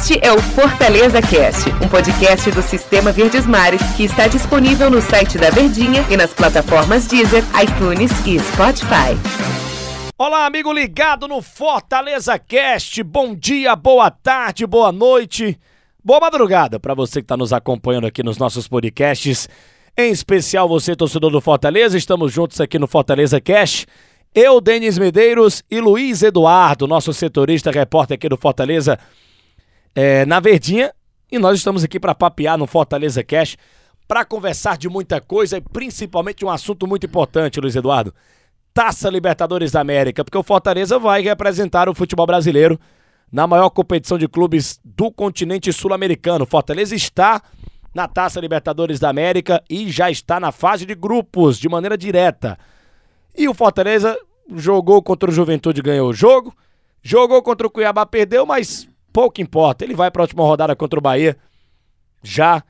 Este é o Fortaleza Cast, um podcast do Sistema Verdes Mares que está disponível no site da Verdinha e nas plataformas Deezer, iTunes e Spotify. Olá, amigo ligado no Fortaleza Cast. Bom dia, boa tarde, boa noite, boa madrugada para você que está nos acompanhando aqui nos nossos podcasts. Em especial você, torcedor do Fortaleza, estamos juntos aqui no Fortaleza Cast. Eu, Denis Medeiros e Luiz Eduardo, nosso setorista, repórter aqui do Fortaleza, é, na Verdinha. E nós estamos aqui para papear no Fortaleza Cash, para conversar de muita coisa e principalmente um assunto muito importante, Luiz Eduardo. Taça Libertadores da América, porque o Fortaleza vai representar o futebol brasileiro na maior competição de clubes do continente sul-americano. Fortaleza está na Taça Libertadores da América e já está na fase de grupos de maneira direta. E o Fortaleza jogou contra o Juventude, ganhou o jogo. Jogou contra o Cuiabá, perdeu, mas pouco importa. Ele vai para a última rodada contra o Bahia, já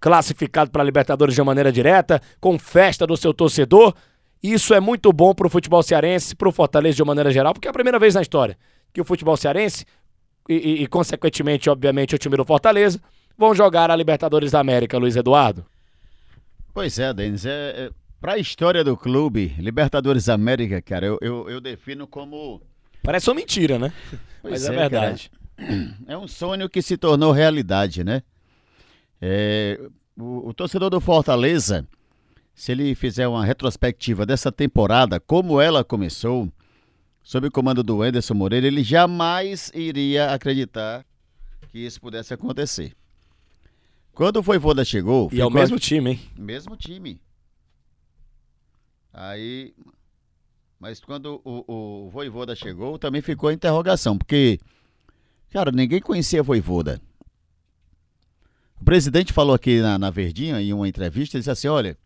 classificado para a Libertadores de maneira direta, com festa do seu torcedor. Isso é muito bom para o futebol cearense, para o Fortaleza de maneira geral, porque é a primeira vez na história que o futebol cearense e, e, e, consequentemente, obviamente, o time do Fortaleza vão jogar a Libertadores da América, Luiz Eduardo. Pois é, Denis. É, é, para a história do clube, Libertadores da América, cara, eu, eu, eu defino como. Parece uma mentira, né? Pois Mas é, é verdade. Cara. É um sonho que se tornou realidade, né? É, o, o, torcedor do Fortaleza, se ele fizer uma retrospectiva dessa temporada, como ela começou, sob o comando do Anderson Moreira, ele jamais iria acreditar que isso pudesse acontecer. Quando o Voivoda chegou... E é o mesmo aqui... time, hein? Mesmo time. Aí... Mas quando o, o Voivoda chegou, também ficou a interrogação, porque Cara, ninguém conhecia Voivoda. O presidente falou aqui na, na Verdinha, em uma entrevista, ele disse assim: olha,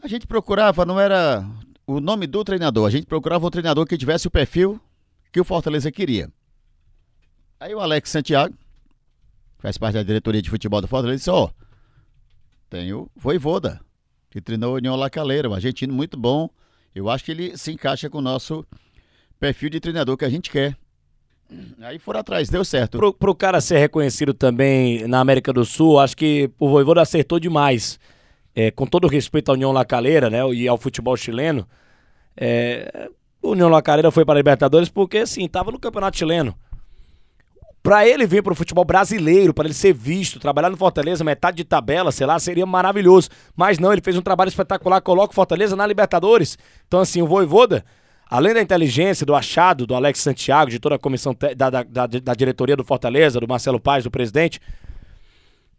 a gente procurava, não era o nome do treinador, a gente procurava um treinador que tivesse o perfil que o Fortaleza queria. Aí o Alex Santiago, faz parte da diretoria de futebol do Fortaleza, disse: ó, oh, tem o Voivoda, que treinou o União Lacaleira, um argentino muito bom. Eu acho que ele se encaixa com o nosso perfil de treinador que a gente quer. Aí foram atrás, deu certo. Pro, pro cara ser reconhecido também na América do Sul, acho que o Voivoda acertou demais. É, com todo respeito à União Lacaleira, né, e ao futebol chileno, é, o União Lacaleira foi para a Libertadores porque, assim, tava no Campeonato Chileno. Para ele vir para o futebol brasileiro, para ele ser visto, trabalhar no Fortaleza, metade de tabela, sei lá, seria maravilhoso. Mas não, ele fez um trabalho espetacular, coloca o Fortaleza na Libertadores. Então, assim, o Voivoda além da inteligência, do achado do Alex Santiago, de toda a comissão da, da, da, da diretoria do Fortaleza, do Marcelo Paz, do presidente,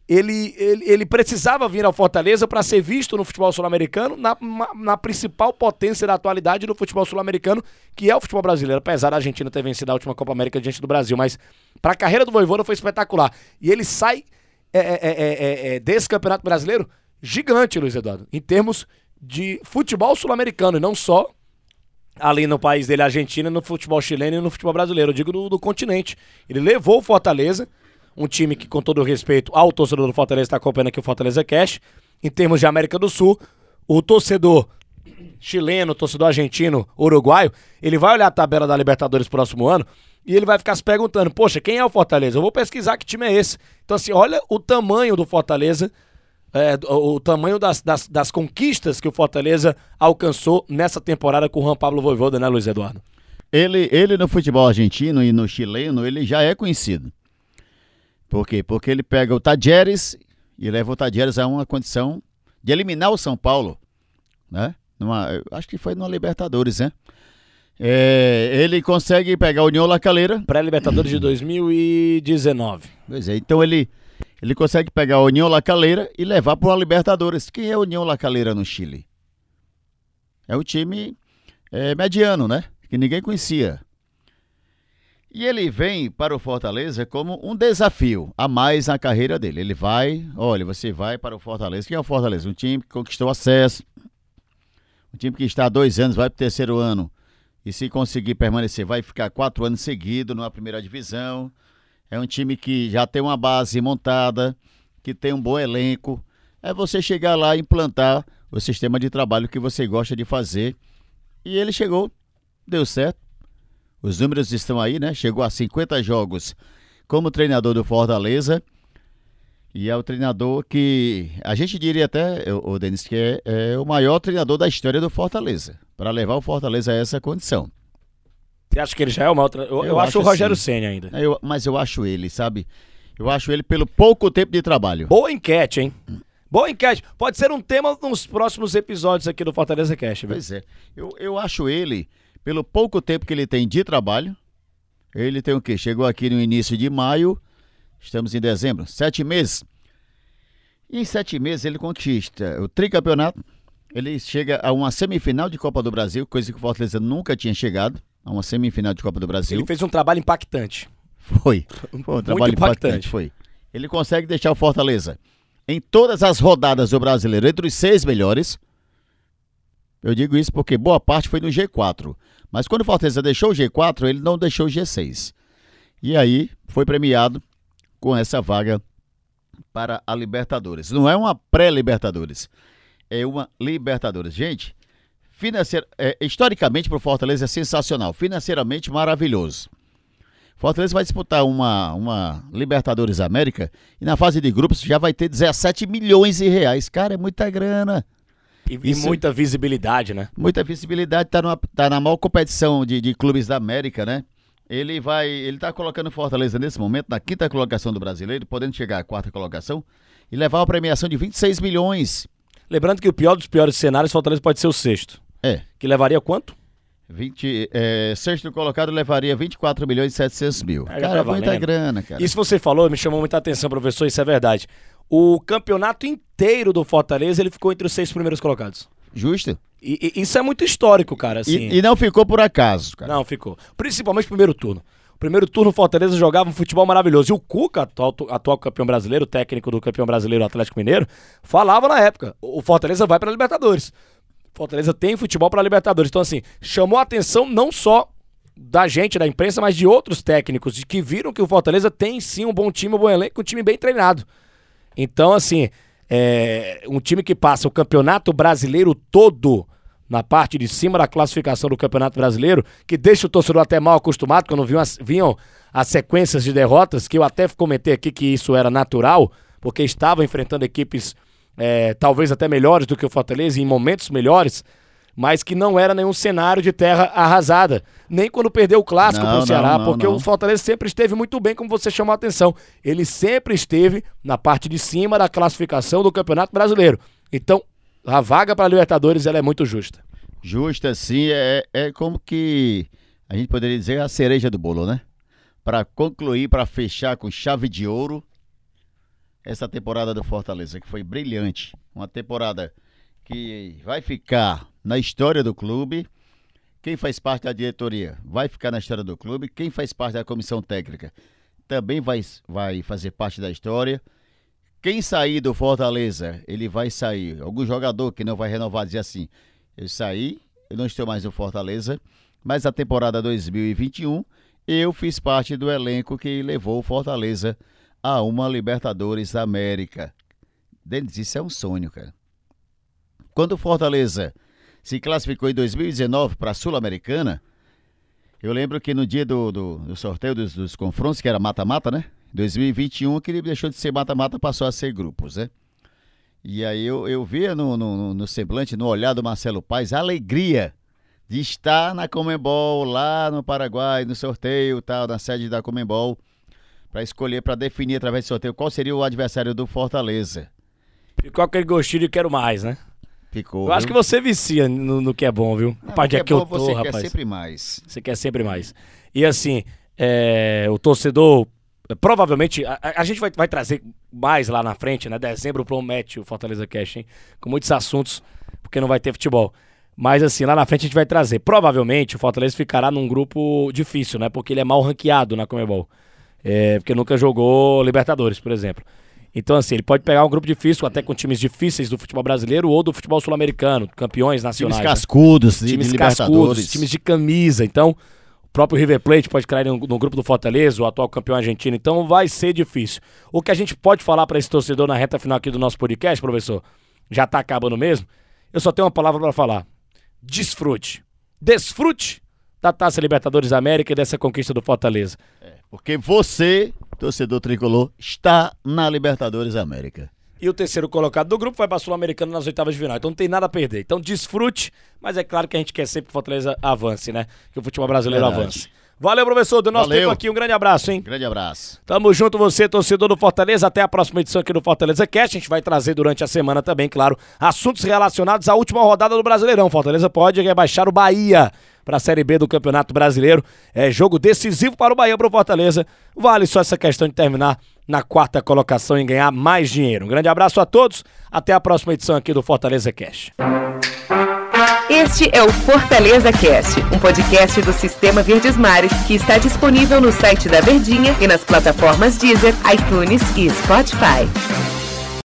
ele, ele, ele precisava vir ao Fortaleza para ser visto no futebol sul-americano, na, na principal potência da atualidade do futebol sul-americano, que é o futebol brasileiro, apesar da Argentina ter vencido a última Copa América diante do Brasil. Mas para a carreira do Voivoda foi espetacular. E ele sai é, é, é, é, desse campeonato brasileiro gigante, Luiz Eduardo, em termos de futebol sul-americano, e não só ali no país dele, Argentina, no futebol chileno e no futebol brasileiro, eu digo do, do continente. Ele levou o Fortaleza, um time que, com todo respeito ao torcedor do Fortaleza, está acompanhando aqui o Fortaleza Cash, em termos de América do Sul, o torcedor chileno, torcedor argentino, uruguaio, ele vai olhar a tabela da Libertadores próximo ano e ele vai ficar se perguntando, poxa, quem é o Fortaleza? Eu vou pesquisar que time é esse. Então assim, olha o tamanho do Fortaleza é, o, o, tamanho das, das, das, conquistas que o Fortaleza alcançou nessa temporada com o Juan Pablo Voivoda, né, Luiz Eduardo? Ele, ele no futebol argentino e no chileno, ele já é conhecido. Por quê? Porque ele pega o Tajeres e leva o Tajeres a uma condição de eliminar o São Paulo, né? Numa, acho que foi no Libertadores, né? É, ele consegue pegar o União Lacaleira. Pré-Libertadores de 2019. Pois é, então ele ele consegue pegar a União Lacaleira e levar para a Libertadores. Quem é a União Lacaleira no Chile? É o time é, mediano, né? Que ninguém conhecia. E ele vem para o Fortaleza como um desafio a mais na carreira dele. Ele vai, olha, você vai para o Fortaleza. Quem é o Fortaleza? Um time que conquistou acesso. Um time que está há dois anos, vai para o terceiro ano. E se conseguir permanecer, vai ficar quatro anos seguidos numa primeira divisão. É um time que já tem uma base montada, que tem um bom elenco. É você chegar lá e implantar o sistema de trabalho que você gosta de fazer. E ele chegou, deu certo. Os números estão aí, né? Chegou a 50 jogos como treinador do Fortaleza. E é o treinador que a gente diria até, o Denis, que é, é, o maior treinador da história do Fortaleza, para levar o Fortaleza a essa condição. Você acha que ele já é o maior treinador? Eu, eu, eu, acho, acho o Rogério Senna ainda. Eu, mas eu acho ele, sabe? Eu acho ele pelo pouco tempo de trabalho. Boa enquete, hein? Boa enquete. Pode ser um tema nos próximos episódios aqui do Fortaleza Cast. Viu? Pois é. Eu, eu acho ele, pelo pouco tempo que ele tem de trabalho, ele tem o quê? Chegou aqui no início de maio, estamos em dezembro, sete meses. E em sete meses ele conquista o tricampeonato, ele chega a uma semifinal de Copa do Brasil, coisa que o Fortaleza nunca tinha chegado, a uma semifinal de Copa do Brasil. Ele fez um trabalho impactante. Foi. Foi um trabalho impactante. impactante. Foi. Ele consegue deixar o Fortaleza em todas as rodadas do brasileiro entre os seis melhores. Eu digo isso porque boa parte foi no G4. Mas quando o Fortaleza deixou o G4, ele não deixou o G6. E aí foi premiado com essa vaga para a Libertadores. Não é uma pré-Libertadores, é uma Libertadores. Gente, financeir, é, historicamente para o Fortaleza é sensacional, financeiramente maravilhoso. Fortaleza vai disputar uma, uma Libertadores América e na fase de grupos já vai ter 17 milhões de reais. Cara, é muita grana. E, e muita visibilidade, né? Muita visibilidade, tá, numa, tá na maior competição de, de clubes da América, né? Ele vai. Ele tá colocando Fortaleza nesse momento na quinta colocação do brasileiro, podendo chegar à quarta colocação e levar uma premiação de 26 milhões. Lembrando que o pior dos piores cenários, Fortaleza pode ser o sexto. É. Que levaria quanto? 20, é, sexto colocado levaria 24 milhões e 700 mil. É, cara, tá é muita grana, cara. Isso você falou, me chamou muita atenção, professor, isso é verdade. O campeonato inteiro do Fortaleza, ele ficou entre os seis primeiros colocados. Justo. E, e isso é muito histórico, cara. Assim. E, e, não ficou por acaso, cara. Não, ficou. Principalmente no primeiro turno. O primeiro turno, o Fortaleza jogava um futebol maravilhoso. E o Cuca, atual, atual campeão brasileiro, técnico do campeão brasileiro Atlético Mineiro, falava na época: o Fortaleza vai para Libertadores. Fortaleza tem futebol para Libertadores. Então, assim, chamou a atenção não só da gente, da imprensa, mas de outros técnicos, de que viram que o Fortaleza tem sim um bom time, um bom elenco, um time bem treinado. Então, assim, é um time que passa o campeonato brasileiro todo na parte de cima da classificação do Campeonato Brasileiro, que deixa o torcedor até mal acostumado, quando vinham as, vinham as sequências de derrotas, que eu até comentei aqui que isso era natural, porque estava enfrentando equipes é, talvez até melhores do que o Fortaleza, em momentos melhores, mas que não era nenhum cenário de terra arrasada. Nem quando perdeu o clássico para o Ceará, não, não, porque não. o Fortaleza sempre esteve muito bem, como você chamou a atenção. Ele sempre esteve na parte de cima da classificação do Campeonato Brasileiro. Então, a vaga para a Libertadores ela é muito justa. Justa, sim. É, é como que a gente poderia dizer a cereja do bolo, né? Para concluir, para fechar com chave de ouro, essa temporada do Fortaleza, que foi brilhante. Uma temporada que vai ficar na história do clube. Quem faz parte da diretoria vai ficar na história do clube. Quem faz parte da comissão técnica também vai, vai fazer parte da história. Quem sair do Fortaleza, ele vai sair. Algum jogador que não vai renovar dizer assim: eu saí, eu não estou mais no Fortaleza, mas a temporada 2021 eu fiz parte do elenco que levou o Fortaleza a uma Libertadores da América. Denis, isso é um sonho, cara. Quando o Fortaleza se classificou em 2019 para a Sul-Americana, eu lembro que no dia do, do, do sorteio dos, dos, confrontos, que era mata-mata, né? 2021, que ele deixou de ser mata-mata, passou a ser grupos, né? E aí eu, eu via no, no, no semblante, no olhar do Marcelo Paes, a alegria de estar na Comembol, lá no Paraguai, no sorteio, tal, na sede da Comembol para escolher, para definir através do sorteio qual seria o adversário do Fortaleza. Ficou aquele gostinho de quero mais, né? Ficou. Eu viu? acho que você vicia no, no, que é bom, viu? Não, a é que, é eu tô, você rapaz. Você quer sempre mais. Você quer sempre mais. E assim, é, o torcedor, provavelmente, a, a, gente vai, vai trazer mais lá na frente, né? Dezembro promete o Fortaleza Cash, hein? Com muitos assuntos, porque não vai ter futebol. Mas assim, lá na frente a gente vai trazer. Provavelmente o Fortaleza ficará num grupo difícil, né? Porque ele é mal ranqueado na Comebol é, porque nunca jogou Libertadores, por exemplo. Então, assim, ele pode pegar um grupo difícil, até com times difíceis do futebol brasileiro ou do futebol sul-americano, campeões nacionais. Times né? cascudos, né? times de cascudos, times de camisa. Então, o próprio River Plate pode cair no, no, grupo do Fortaleza, o atual campeão argentino. Então, vai ser difícil. O que a gente pode falar para esse torcedor na reta final aqui do nosso podcast, professor, já está acabando mesmo. Eu só tenho uma palavra para falar: desfrute. Desfrute da Taça Libertadores América e dessa conquista do Fortaleza. É, porque você torcedor tricolor está na Libertadores América. E o terceiro colocado do grupo vai para a Sul-Americana nas oitavas de final. Então não tem nada a perder. Então desfrute, mas é claro que a gente quer sempre que o Fortaleza avance, né? Que o futebol brasileiro Verdade. avance. Valeu, professor. Do nosso Valeu. tempo aqui, um grande abraço, hein? Grande abraço. Tamo junto, você, torcedor do Fortaleza. Até a próxima edição aqui do Fortaleza Cast. A gente vai trazer durante a semana também, claro, assuntos relacionados à última rodada do Brasileirão. Fortaleza pode rebaixar o Bahia para a Série B do Campeonato Brasileiro. É jogo decisivo para o Bahia, para o Fortaleza. Vale só essa questão de terminar na quarta colocação e ganhar mais dinheiro. Um grande abraço a todos. Até a próxima edição aqui do Fortaleza Cast. Este é o Fortaleza Cast, um podcast do Sistema Verdes Mares que está disponível no site da Verdinha e nas plataformas Deezer, iTunes e Spotify.